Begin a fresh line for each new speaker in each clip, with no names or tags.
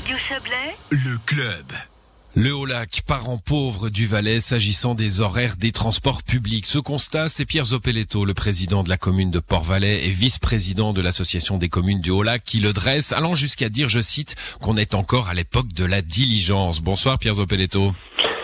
Radio Chablais,
Le club.
Le Haut-Lac, parent pauvre du Valais, s'agissant des horaires des transports publics. Ce constat, c'est Pierre Zopeletto, le président de la commune de Port-Valais et vice-président de l'association des communes du Haut-Lac, qui le dresse, allant jusqu'à dire, je cite, qu'on est encore à l'époque de la diligence. Bonsoir Pierre Zopeletto.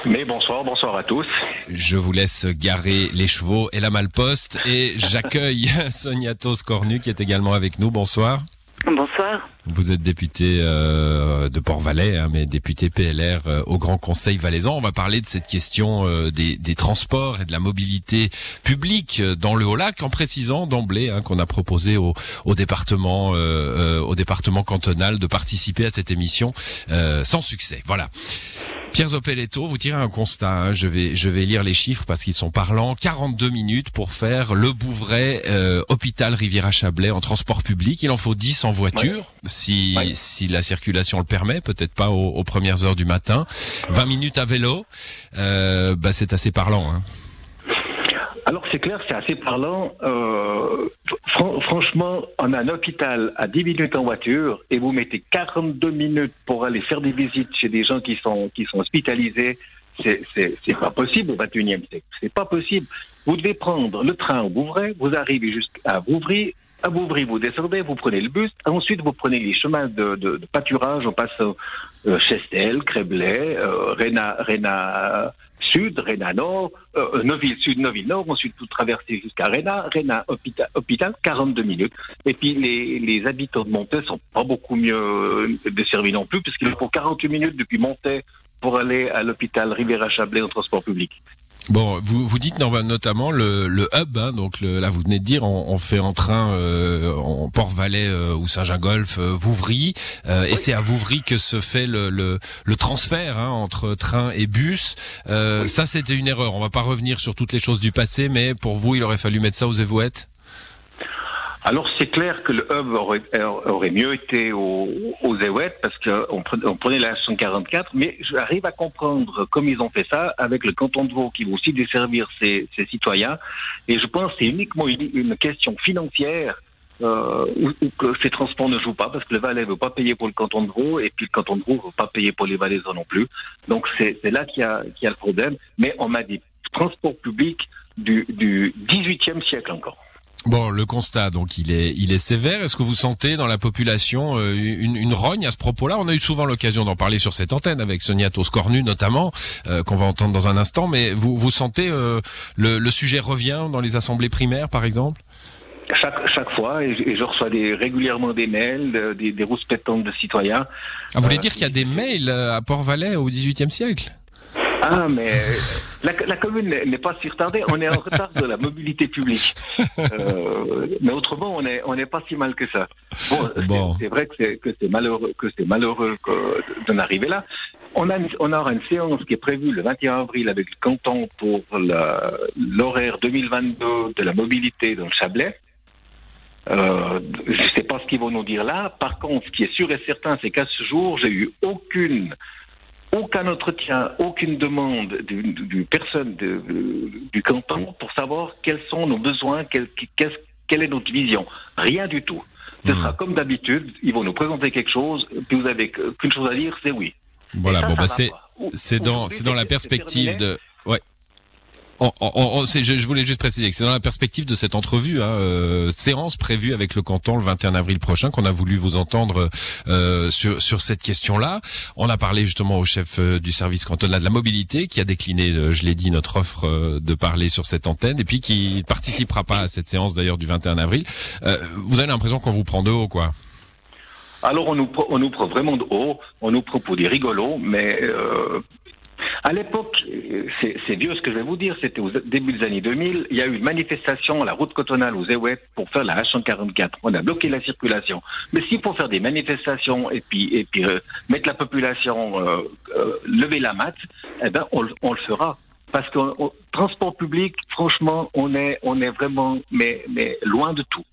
Mais bonsoir, bonsoir à tous.
Je vous laisse garer les chevaux et la malposte et j'accueille Sonia Cornu qui est également avec nous. Bonsoir.
Bonsoir.
Vous êtes député euh, de Port-Valais, hein, mais député PLR euh, au Grand Conseil valaisan. On va parler de cette question euh, des, des, transports et de la mobilité publique dans le Haut-Lac, en précisant d'emblée hein, qu'on a proposé au, au département, au département cantonal de participer à cette émission sans succès. Voilà. Pierre Zopeletto, vous tirez un constat. Hein. Je vais je vais lire les chiffres parce qu'ils sont parlants. 42 minutes pour faire le Bouvray euh, hôpital Riviera Chablais en transport public. Il en faut 10 en voiture si si la circulation le permet. Peut-être pas aux, premières heures du matin. 20 minutes à vélo. Euh, bah c'est assez parlant. Hein.
Alors c'est clair, c'est assez parlant. Euh, franchement, on a un hôpital à 10 minutes en voiture et vous mettez 42 minutes pour aller faire des visites chez des gens qui sont qui sont hospitalisés. C'est pas possible au 21e siècle. C'est pas possible. Vous devez prendre le train au Bouvray, vous arrivez jusqu'à Bouvry, à Bouvry, vous descendez, vous prenez le bus, ensuite vous prenez les chemins de, de, de pâturage, on passe euh, Chestel, Créblay, euh, Réna, Réna Sud, Réna Nord, euh, Neuville Sud, Neuville Nord, ensuite vous traversez jusqu'à Réna, Réna hôpital, hôpital, 42 minutes. Et puis les, habitants de Montaix sont pas beaucoup mieux euh, desservis non plus, puisqu'il faut 48 minutes depuis Montaix pour aller à l'hôpital Riviera-Chablais en transport public.
Bon, vous vous dites notamment le, le hub, hein, donc le, là vous venez de dire, on, on fait en train euh, en Port-Valais euh, ou Saint-Gingolf, euh, Vouvry, euh, et c'est à Vouvry que se fait le, le, le transfert hein, entre train et bus. Ça c'était une erreur. On va pas revenir sur toutes les choses du passé, mais pour vous il aurait fallu mettre ça aux évouettes?
Alors c'est clair que le hub aurait, aurait mieux été aux, aux parce qu'on on prenait la 144, mais j'arrive à comprendre comme ils ont fait ça avec le canton de Vaud qui va aussi desservir ses, ses citoyens. Et je pense que c'est uniquement une, question financière euh, où, que ces transports ne jouent pas parce que le Valais ne veut pas payer pour le canton de Vaud et puis le canton de Vaud ne veut pas payer pour les Valaisans non plus. Donc c'est là qu'il y, a, qu'il y a le problème. Mais on m'a dit transport public du, du 18e siècle encore.
Bon, le constat, donc, il est, il est sévère. Est-ce que vous sentez dans la population euh, une, une rogne à ce propos-là? On a eu souvent l'occasion d'en parler sur cette antenne avec Sonia Toscornu notamment, euh, qu'on va entendre dans un instant. Mais vous, vous sentez euh, le, le sujet revient dans les assemblées primaires, par exemple?
Chaque, chaque fois, et je, reçois des, régulièrement des mails, des, des rouspétantes de citoyens.
Ah, vous voulez dire qu'il y a des mails à Port-Valais au XVIIIe siècle?
Ah, mais la, la commune n'est pas si retardée. On est en retard de la mobilité publique. Euh, mais autrement, on n'est on est pas si mal que ça. Bon, c'est vrai que c'est malheureux que c'est malheureux d'en arriver là. On a on aura une séance qui est prévue le 21 avril avec le canton pour l'horaire 2022 de la mobilité dans le Chablais. Euh, je ne sais pas ce qu'ils vont nous dire là. Par contre, ce qui est sûr et certain, c'est qu'à ce jour, j'ai eu aucune aucun entretien, aucune demande du, personne du canton pour savoir quels sont nos besoins, quelle, est notre vision. Rien du tout. Ce sera hmm. comme d'habitude, ils vont nous présenter quelque chose, puis vous avez qu'une chose à dire, c'est oui.
Voilà, bon, bah c'est dans, dans la perspective de. Ouais. On, on, je, je, voulais juste préciser que c'est dans la perspective de cette entrevue, hein, euh, séance prévue avec le canton le 21 avril prochain, qu'on a voulu vous entendre euh, sur, sur cette question-là. On a parlé justement au chef euh, du service cantonal de la mobilité, qui a décliné, euh, je l'ai dit, notre offre euh, de parler sur cette antenne, et puis qui participera pas à cette séance d'ailleurs du 21 avril. vous avez l'impression qu'on vous prend de haut, quoi?
Alors on nous, on nous prend vraiment de haut, on nous pour des rigolos, mais euh, à l'époque, c'est vieux ce que je vais vous dire, c'était au début des années 2000, il y a eu une manifestation à la route cotonale aux Zéouet pour faire la H144. On a bloqué la circulation. Mais si pour faire des manifestations et puis, et puis euh, mettre la population, euh, euh, lever la mat, eh ben, on, on le fera. Parce que transport public, franchement, on est, on est vraiment mais, mais loin de tout.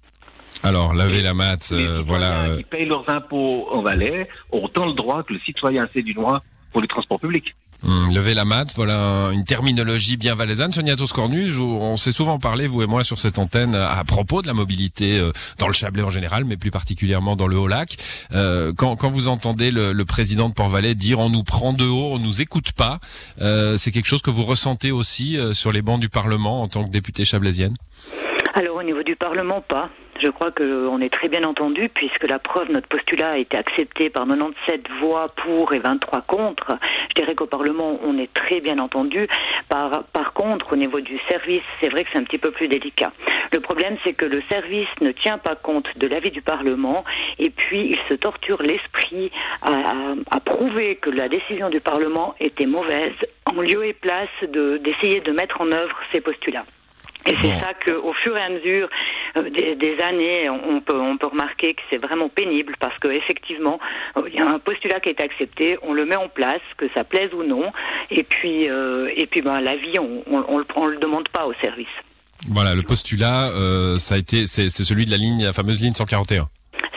Alors, laver la mat, euh, voilà.
Qui payent leurs impôts en Valais ont autant le droit que le citoyen c'est du droit pour les transports publics.
Hum, lever la mat, voilà une terminologie bien valaisanne. Sonia Toscornu, on s'est souvent parlé, vous et moi, sur cette antenne à propos de la mobilité euh, dans le Chablais en général, mais plus particulièrement dans le Haut-Lac. Euh, quand, quand, vous entendez le, le président de Port-Valais dire on nous prend de haut, on nous écoute pas, euh, c'est quelque chose que vous ressentez aussi euh, sur les bancs du Parlement en tant que députée chablaisienne?
Alors au niveau du Parlement, pas. Je crois qu'on est très bien entendu puisque la preuve, notre postulat a été accepté par 97 voix pour et 23 contre. Je dirais qu'au Parlement, on est très bien entendu. Par, par contre, au niveau du service, c'est vrai que c'est un petit peu plus délicat. Le problème, c'est que le service ne tient pas compte de l'avis du Parlement et puis il se torture l'esprit à, à, à, prouver que la décision du Parlement était mauvaise en lieu et place d'essayer de, de mettre en œuvre ces postulats. Et c'est ça qu'au fur et à mesure des, des, années, on peut, on peut remarquer que c'est vraiment pénible parce qu'effectivement, euh, il y a un postulat qui est accepté, on le met en place, que ça plaise ou non, et puis, euh, et puis ben, la vie, on on, on, on le demande pas au service.
Voilà, le postulat, euh, ça a été, c'est celui de la ligne, la fameuse ligne 141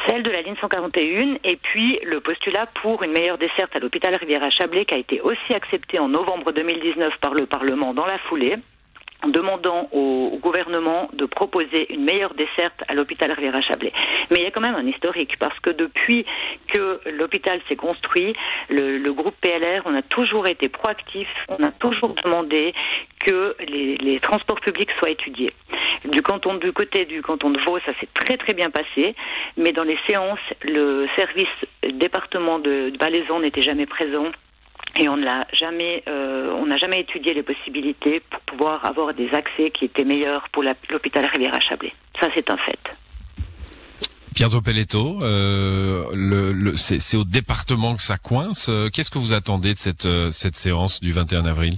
celle de la ligne 141 et puis le postulat pour une meilleure desserte à l'hôpital Riviera-Chablais qui a été aussi accepté en novembre 2019 par le Parlement dans la foulée demandant au, gouvernement de proposer une meilleure desserte à l'hôpital Riviera Chablais. Mais il y a quand même un historique parce que depuis que l'hôpital s'est construit, le, groupe PLR, on a toujours été proactif, on a toujours demandé que les, transports publics soient étudiés. Du canton du côté du canton de Vaud, ça s'est très très bien passé, mais dans les séances, le service département de, de Balaisan n'était jamais présent et on n'a jamais, euh, on n'a jamais étudié les possibilités pour pouvoir avoir des accès qui étaient meilleurs pour l'hôpital Riviera Chablais. Ça, c'est un fait.
Pierre Zopeletto, euh, le, le, c'est au département que ça coince. Qu'est-ce que vous attendez de cette, euh, cette séance du 21 avril?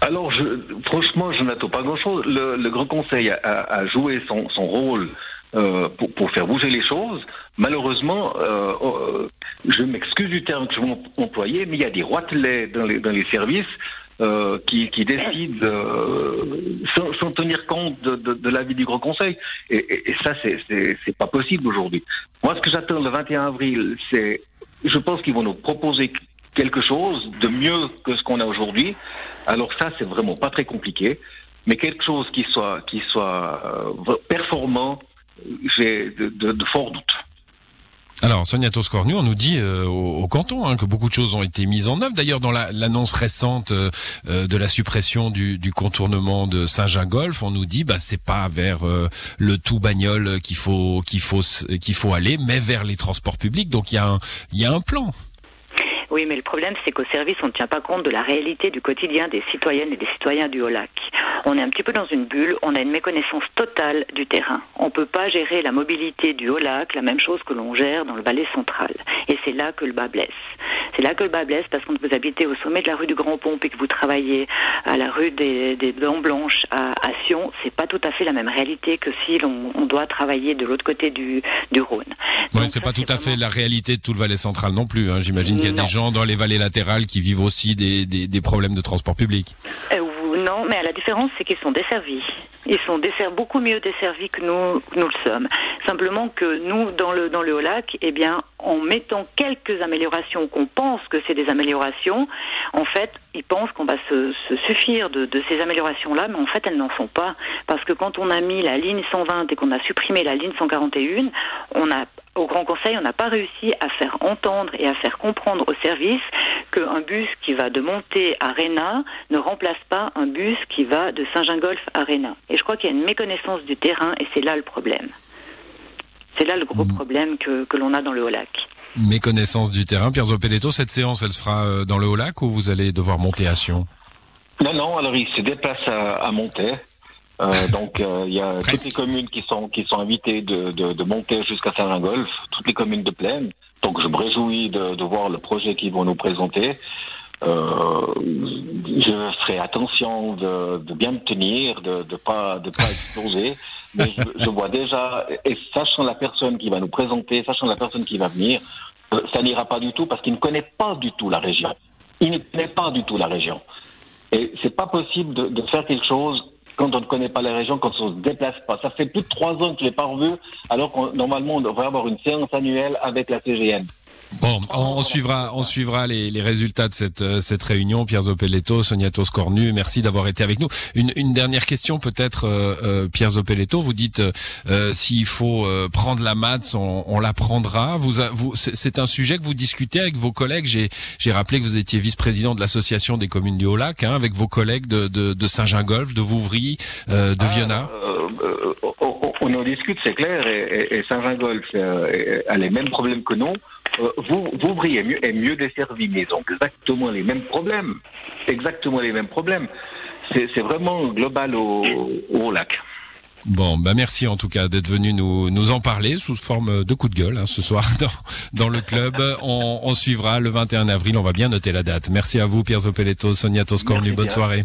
Alors, je, franchement, je n'attends pas grand-chose. Le, le, Grand Conseil a, a joué son, son rôle euh, pour, faire bouger les choses. Malheureusement, euh, euh, je m'excuse du terme que je vais employer, mais il y a des roitelets dans les, dans les services qui, décident sans, tenir compte de, de, de l'avis du Grand Conseil. Et, et, et ça, c'est pas possible aujourd'hui. Moi, ce que j'attends le 21 avril, c'est, je pense qu'ils vont nous proposer quelque chose de mieux que ce qu'on a aujourd'hui. Alors ça, c'est vraiment pas très compliqué, mais quelque chose qui soit qui soit performant. J'ai de, forts doutes.
Alors, Sonia Toscornu, on nous dit euh, au, au, canton hein, que beaucoup de choses ont été mises en œuvre. D'ailleurs, dans l'annonce la, récente euh, de la suppression du, du contournement de Saint-Gingolf, on nous dit bah c'est pas vers euh, le tout bagnole qu'il faut qu'il faut qu'il faut aller, mais vers les transports publics. Donc il y a un il y a un plan.
Oui, mais le problème, c'est qu'au service, on ne tient pas compte de la réalité du quotidien des citoyennes et des citoyens du Haut-Lac. On est un petit peu dans une bulle, on a une méconnaissance totale du terrain. On ne peut pas gérer la mobilité du Haut-Lac, la même chose que l'on gère dans le Valais central. Et c'est là que le bas blesse. C'est là que le bas blesse parce que vous habitez au sommet de la rue du Grand Pont et que vous travaillez à la rue des, des Dents Blanches à, à Sion, c'est pas tout à fait la même réalité que si l'on on doit travailler de l'autre côté du, du Rhône.
Oui, c'est pas tout à fait la réalité de tout le Valais central non plus. Hein. J'imagine qu'il y a non. des gens dans les vallées latérales qui vivent aussi des, des, des problèmes de transport public.
Euh, non, mais différence, c'est qu'ils sont desservis. Ils sont beaucoup mieux desservis que nous, nous le sommes. Simplement que nous, dans le, dans le Haut-Lac, eh bien, en mettant quelques améliorations, qu'on pense que c'est des améliorations, en fait, ils pensent qu'on va se, suffire de, ces améliorations-là, mais en fait, elles n'en sont pas. Parce que quand on a mis la ligne 120 et qu'on a supprimé la ligne 141, on a au Grand Conseil, on n'a pas réussi à faire entendre et à faire comprendre au service qu'un bus qui va de Monté à Réna ne remplace pas un bus qui va de Saint-Gingolf à Réna. Et je crois qu'il y a une méconnaissance du terrain et c'est là le problème. C'est là le gros mmh. problème que, que l'on a dans le Haut-Lac.
Méconnaissance du terrain. Pierre Zopeletto, cette séance, elle se fera dans le Haut-Lac ou vous allez devoir monter à Sion?
Non, non, alors il se déplace à, à Monté. Euh, donc euh, il y a Presque. toutes les communes qui sont qui sont invitées de, de, de monter jusqu'à Saint-Gingolf, toutes les communes de plaine. Donc je me réjouis de, de voir le projet qu'ils vont nous présenter. Euh, je ferai attention de, bien me tenir, de ne pas exploser. Mais je, vois déjà, et sachant la personne qui va nous présenter, sachant la personne qui va venir, euh, ça n'ira pas du tout parce qu'il ne connaît pas du tout la région. Il ne connaît pas du tout la région. Et c'est pas possible de, de faire quelque chose quand on ne connaît pas la région, quand on ne se déplace pas. Ça fait plus de trois ans que je l'ai pas revu, alors que normalement on devrait avoir une séance annuelle avec la CGN.
Bon, on, suivra, on suivra les, les, résultats de cette, euh, cette réunion. Pierre Zopeletto, Sonia Toscornu, merci d'avoir été avec nous. Une, une dernière question peut-être, euh, euh Pierre Zopeletto. Vous dites euh, s'il faut prendre la maths, on, on la prendra. Vous, vous, c'est un sujet que vous discutez avec vos collègues. J'ai, rappelé que vous étiez vice-président de l'association des communes du Haut-Lac, hein, avec vos collègues de, de, de Saint-Gingolf, de Vouvry, de ah, Viona.
on en discute, c'est clair, et, et, Saint-Gingolf a les mêmes problèmes que nous. Euh, vous, vous brillez mieux, est mieux desservi, mais ils ont exactement les mêmes problèmes. Exactement les mêmes problèmes. C'est vraiment global au, au lac.
Bon, bah merci en tout cas d'être venu nous nous en parler sous forme de coup de gueule hein, ce soir dans, dans le club. On, on, suivra le 21 avril, on va bien noter la date. Merci à vous Pierre Zopeletto, Sonia Toscornu, bonne soirée.